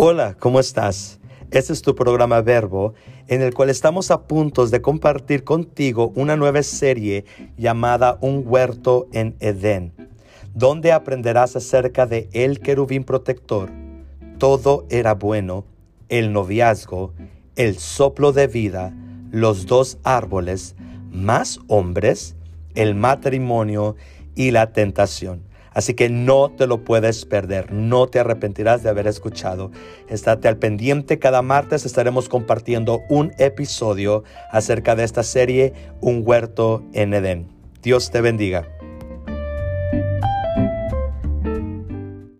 Hola, ¿cómo estás? Este es tu programa Verbo, en el cual estamos a punto de compartir contigo una nueva serie llamada Un huerto en Edén, donde aprenderás acerca de el querubín protector. Todo era bueno, el noviazgo, el soplo de vida, los dos árboles, más hombres, el matrimonio y la tentación. Así que no te lo puedes perder, no te arrepentirás de haber escuchado. Estate al pendiente, cada martes estaremos compartiendo un episodio acerca de esta serie, Un huerto en Edén. Dios te bendiga.